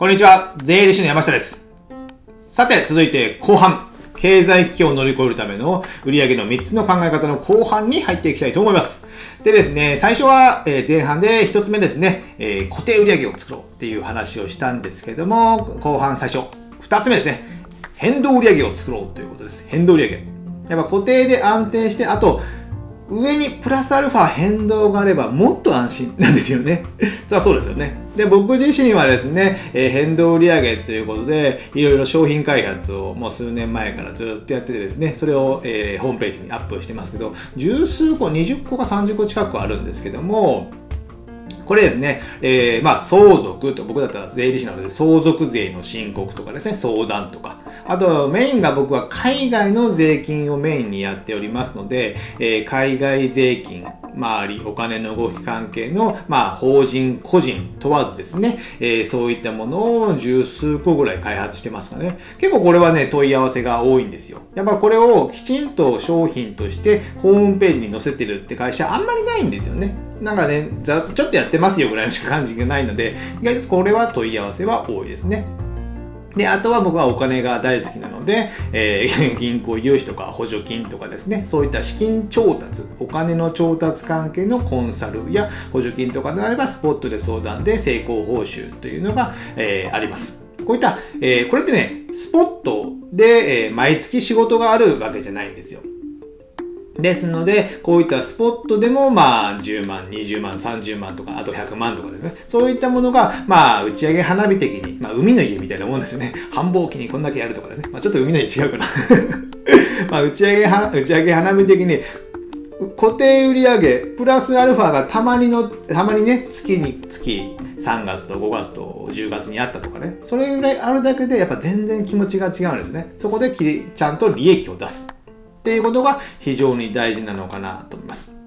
こんにちは、税理士の山下です。さて、続いて後半。経済危機を乗り越えるための売上の3つの考え方の後半に入っていきたいと思います。でですね、最初は前半で1つ目ですね、え固定売上を作ろうっていう話をしたんですけども、後半最初、2つ目ですね、変動売上を作ろうということです。変動売上。やっぱ固定で安定して、あと、上にプラスアルファ変動があればもっと安心なんですよね。さあそうですよね。で、僕自身はですね、えー変動売上ということで、いろいろ商品開発をもう数年前からずっとやっててですね、それを、えーホームページにアップしてますけど、十数個、20個か30個近くあるんですけども、これですね、えーまあ、相続と、僕だったら税理士なので、相続税の申告とかですね、相談とか。あと、メインが僕は海外の税金をメインにやっておりますので、えー海外税金、周り、お金の動き関係の、まあ、法人、個人問わずですね、えーそういったものを十数個ぐらい開発してますかね。結構これはね、問い合わせが多いんですよ。やっぱこれをきちんと商品としてホームページに載せてるって会社あんまりないんですよね。なんかね、ざちょっとやってますよぐらいのしか感じがないので、意外とこれは問い合わせは多いですね。で、あとは僕はお金が大好きなので、えー 銀行融資とか補助金とかですね、そういった資金調達、お金の調達関係のコンサルや補助金とかであれば、スポットで相談で成功報酬というのが、えーあります。こういった、えーこれってね、スポットで、えー毎月仕事があるわけじゃないんですよ。ですので、こういったスポットでも、まあ、10万、20万、30万とか、あと100万とかですね。そういったものが、まあ、打ち上げ花火的に、まあ、海の家みたいなもんですよね。繁忙期にこんだけやるとかですね。まあ、ちょっと海の家違うかな。まあ、打ち上げ、打ち上げ花火的に、固定売上プラスアルファがたまにの、たまにね、月に、月3月と5月と10月にあったとかね。それぐらいあるだけで、やっぱ全然気持ちが違うんですね。そこできり、ちゃんと利益を出す。っていうことが非常に大事なのかなと思います。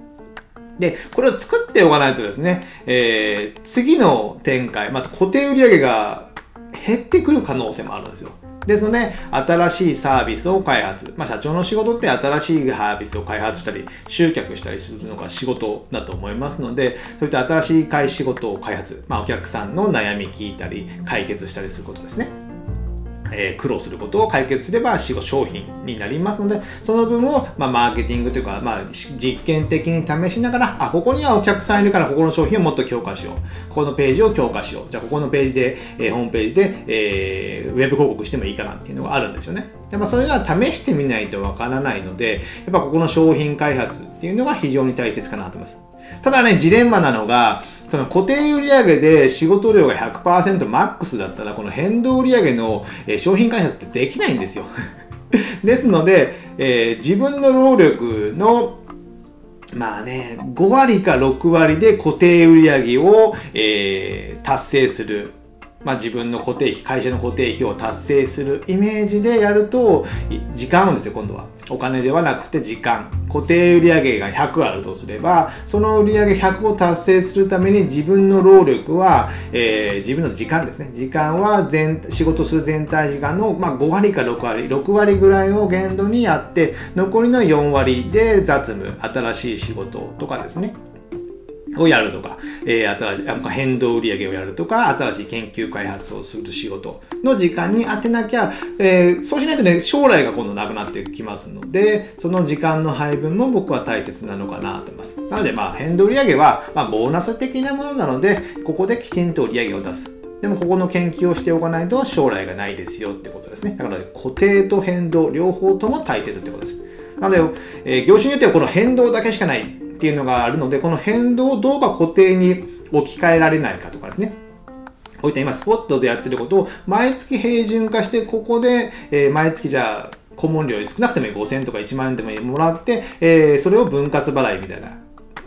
で、これを作っておかないとですね、えー次の展開、また固定売上が減ってくる可能性もあるんですよ。ですので、新しいサービスを開発。まあ、社長の仕事って新しいサービスを開発したり、集客したりするのが仕事だと思いますので、そういった新しい開仕事を開発。まあ、お客さんの悩み聞いたり、解決したりすることですね。え苦労することを解決すれば仕事商品になりますのでその分を、ま、マーケティングというか、まあ、実験的に試しながらあここにはお客さんいるからここの商品をもっと強化しよう。ここのページを強化しよう。じゃあここのページで、えーホームページで、えーウェブ広告してもいいかなっていうのがあるんですよね。で、まあ、それは試してみないとわからないのでやっぱここの商品開発っていうのが非常に大切かなと思います。ただね、ジレンマなのが、その固定売上で仕事量が100%マックスだったら、この変動売上の商品開発ってできないんですよ。ですので、えー自分の労力のまあね、5割か6割で固定売上を、えー達成する。まあ、自分の固定費、会社の固定費を達成するイメージでやると、時間なんですよ、今度は。お金ではなくて時間。固定売上が100あるとすれば、その売上100を達成するために自分の労力は、えー自分の時間ですね。時間は全仕事する全体時間の、まあ、5割か6割、6割ぐらいを限度にやって、残りの4割で雑務、新しい仕事とかですね。をやるとか、えー新しい変動売上をやるとか、新しい研究開発をする仕事の時間に当てなきゃ、えーそうしないとね、将来が今度なくなってきますので、その時間の配分も僕は大切なのかなと思います。なので、まあ、変動売上は、まあ、ボーナス的なものなので、ここできちんと売上を出す。でもここの研究をしておかないと将来がないですよってことですね。だから固定と変動両方とも大切ってことです。なので、えー業種によってはこの変動だけしかないっていうのがあるので、この変動をどうか固定に置き換えられないかとかですね。こういった今スポットでやってることを毎月平準化して、ここで、え毎月じゃあ顧問料少なくても5000とか1万円でももらって、えそれを分割払いみたいな。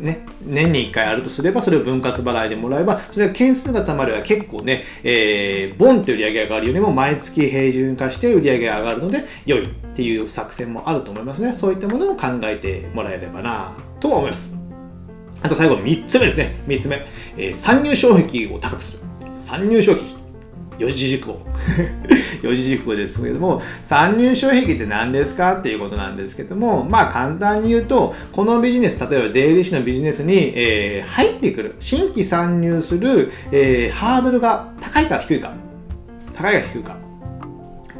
ね、年に1回あるとすれば、それを分割払いでもらえば、それが件数がたまれば結構ね、えー、ボンって売り上げ上がるよりも毎月平準化して売り上げが上がるので良いっていう作戦もあると思いますね。そういったものを考えてもらえればなとは思います。あと最後3つ目ですね。3つ目。えー参入障壁を高くする。参入障壁。四字熟語。四字熟語ですけれども、参入障壁って何ですかっていうことなんですけども、まあ簡単に言うと、このビジネス、例えば税理士のビジネスに、えー入ってくる、新規参入する、えーハードルが高いか低いか。高いか低いか。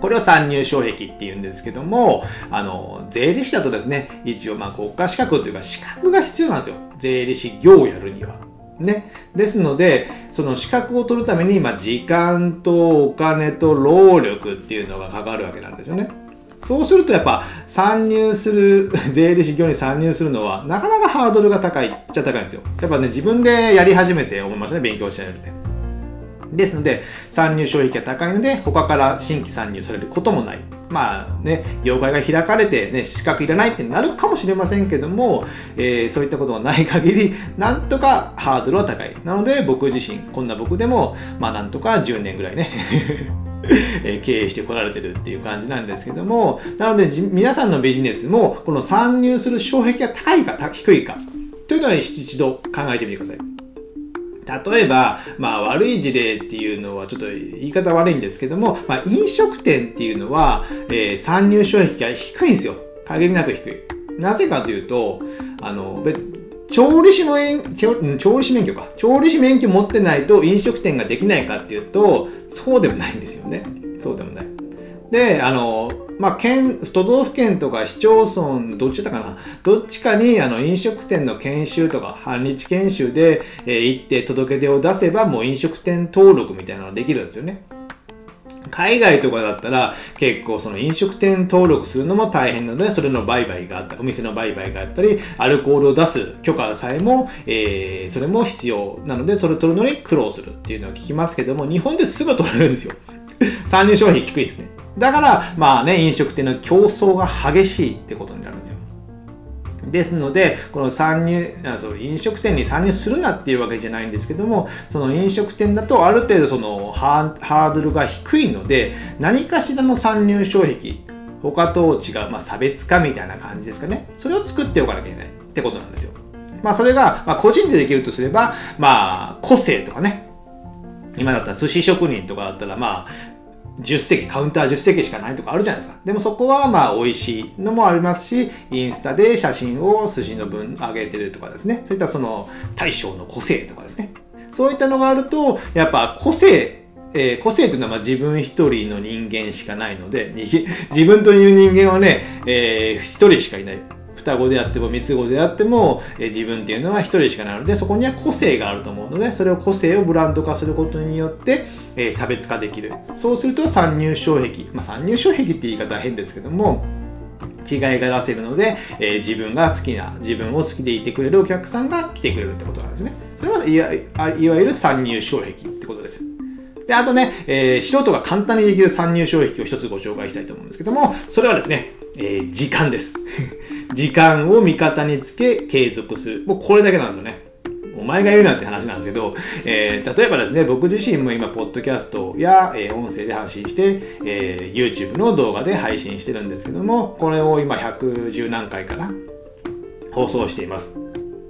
これを参入障壁っていうんですけども、あの、税理士だとですね、一応まあ国家資格というか資格が必要なんですよ。税理士業をやるには。ね。ですので、その資格を取るために、まあ、時間とお金と労力っていうのがかかるわけなんですよね。そうするとやっぱ参入する、税理士業に参入するのはなかなかハードルが高いっちゃ高いんですよ。やっぱね、自分でやり始めて思いましたね、勉強し始めて。ですので、参入障壁が高いので、他から新規参入されることもない。まあね、業界が開かれて、ね、資格いらないってなるかもしれませんけども、えー、そういったことがない限り、なんとかハードルは高い。なので、僕自身、こんな僕でも、まあなんとか10年ぐらいね 経営してこられてるっていう感じなんですけども、なので皆さんのビジネスもこの参入する障壁が高いか低いかというのは一度考えてみてください。例えば、まあ悪い事例っていうのはちょっと言い方悪いんですけども、まあ飲食店っていうのは、えー、参入障壁が低いんですよ。限りなく低い。なぜかというと、あの、調理師の調理師免許か。調理師免許持ってないと飲食店ができないかっていうと、そうでもないんですよね。そうでもない。で、あの、まあ、県、都道府県とか市町村、どっちだかな？どっちかに、あの、飲食店の研修とか、半日研修で、えー、行って届け出を出せば、もう飲食店登録みたいなのができるんですよね。海外とかだったら結構その飲食店登録するのも大変なので、それの売買があった、お店の売買があったり、アルコールを出す許可さえも、えー、それも必要なので、それ取るのに苦労するっていうのを聞きますけども、日本ですぐ取れるんですよ。参入商品低いですね。だから、まあね、飲食店の競争が激しいってことになるんですよ。ですので、この参入、あそう飲食店に参入するなっていうわけじゃないんですけども、その飲食店だとある程度そのハードルが低いので、何かしらの参入障壁、他と違う、まあ、差別化みたいな感じですかね。それを作っておかなきゃいけないってことなんですよ。まあそれが、まあ、個人でできるとすれば、まあ個性とかね。今だったら寿司職人とかだったら、まあ、10席、カウンター10席しかないとかあるじゃないですか。でもそこはまあ美味しいのもありますし、インスタで写真を寿司の分上げてるとかですね。そういったその大将の個性とかですね。そういったのがあると、やっぱ個性、えー、個性というのはま自分一人の人間しかないので、自分という人間はね、えー、一人しかいない。双子であっても三つ子であっても、え自分っていうのは一人しかないのでそこには個性があると思うのでそれを個性をブランド化することによって、え差別化できるそうすると参入障壁、まあ、参入障壁って言い方は変ですけども違いが出せるので、えー、自分が好きな、自分を好きでいてくれるお客さんが来てくれるってことなんですね。それはいわいわゆる参入障壁ってことです。で、あとね、えー、素人が簡単にできる参入障壁を一つご紹介したいと思うんですけども、それはですね、えー、時間です。時間を味方につけ継続する。もうこれだけなんですよね。お前が言うなんて話なんですけど、えー、例えばですね、僕自身も今、ポッドキャストや、えー、音声で発信して、えー、YouTube の動画で配信してるんですけども、これを今110何回かな、放送しています。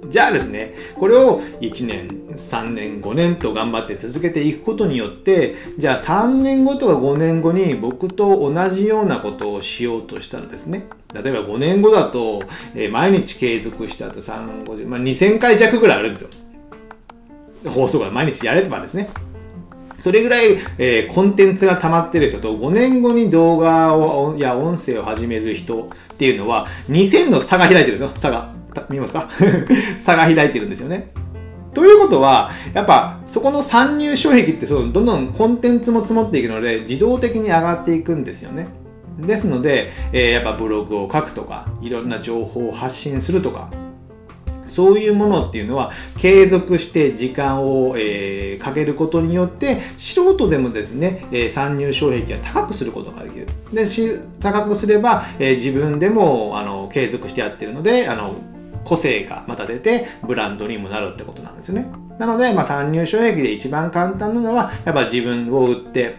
じゃあですね、これを1年、3年、5年と頑張って続けていくことによって、じゃあ3年後とか5年後に僕と同じようなことをしようとしたらですね、例えば5年後だと、えー、毎日継続したと3、50、まあ、2000回弱ぐらいあるんですよ。放送が毎日やればですね。それぐらい、えー、コンテンツが溜まってる人と5年後に動画をや音声を始める人っていうのは2000の差が開いてるんですよ、差が。見えますか？差が開いてるんですよね。ということは、やっぱそこの参入障壁ってそのどんどんコンテンツも積もっていくので自動的に上がっていくんですよね。ですので、えー、やっぱブログを書くとか、いろんな情報を発信するとか、そういうものっていうのは継続して時間を、えー、かけることによって素人でもですね、えー、参入障壁は高くすることができる。で高くすれば、えー、自分でもあの継続してやってるのであの個性がまた出てブランドにもなるってことなんですよね。なので、まあ、参入障壁で一番簡単なのはやっぱ自分を売って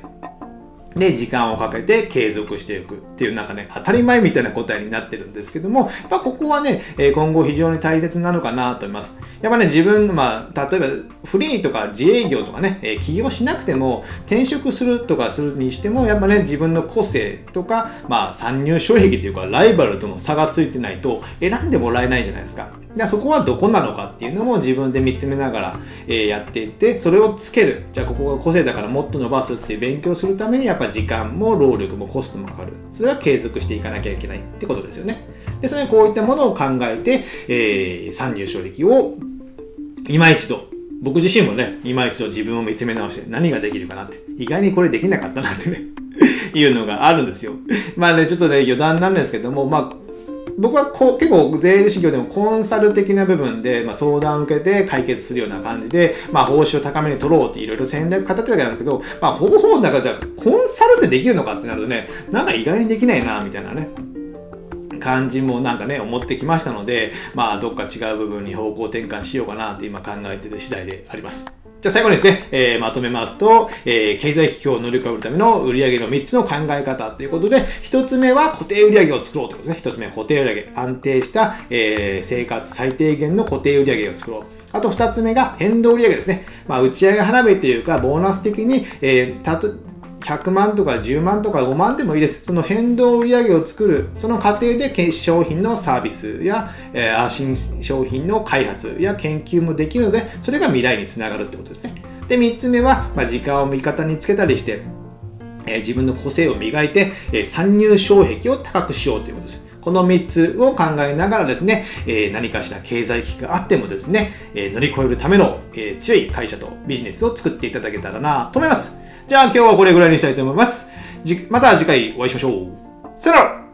で、時間をかけて継続していくっていうなんかね、当たり前みたいな答えになってるんですけども、やっぱここはね、今後非常に大切なのかなと思います。やっぱね、自分、まあ、例えばフリーとか自営業とかね、起業しなくても転職するとかするにしても、やっぱね、自分の個性とか、まあ、参入障壁というか、ライバルとの差がついてないと選んでもらえないじゃないですか。じゃあそこはどこなのかっていうのも自分で見つめながら、えー、やっていって、それをつける。じゃあここが個性だからもっと伸ばすっていう勉強するためにやっぱ時間も労力もコストもかかる。それは継続していかなきゃいけないってことですよね。で、それこういったものを考えて、えー、参入障壁を今一度僕自身もね、今一度自分を見つめ直して何ができるかなって、意外にこれできなかったなってね いうのがあるんですよ。まあね、ちょっとね、余談なんですけども、まあ、僕はこう結構税理士業でもコンサル的な部分で、まあ、相談を受けて解決するような感じで、まあ、報酬を高めに取ろうっていろいろ戦略語ってたわけなんですけど、まあ、ほぼほぼなんかじゃあコンサルってできるのかってなるとね、なんか意外にできないな、みたいなね。感じもなんかね、思ってきましたので、まあ、どっか違う部分に方向転換しようかなって今考えてる次第であります。じゃあ最後にですね、えー、まとめますと、えー、経済危機を乗り越えるための売上の3つの考え方ということで、1つ目は固定売上を作ろうということですね。1つ目固定売上。安定した、えー、生活最低限の固定売上を作ろう。あと2つ目が変動売上ですね。まあ、打ち上げ花火というか、ボーナス的に、えー、たと、100万とか10万とか5万でもいいです。その変動売上を作る、その過程で商品のサービスや、えー、新商品の開発や研究もできるので、それが未来につながるってことですね。で、3つ目は、まあ、時間を味方につけたりして、えー、自分の個性を磨いて、えー、参入障壁を高くしようということです。この3つを考えながらですね、え、何かしら経済危機があってもですね、え、乗り越えるための、え、強い会社とビジネスを作っていただけたらなと思います。じゃあ今日はこれぐらいにしたいと思います。また次回お会いしましょう。さよなら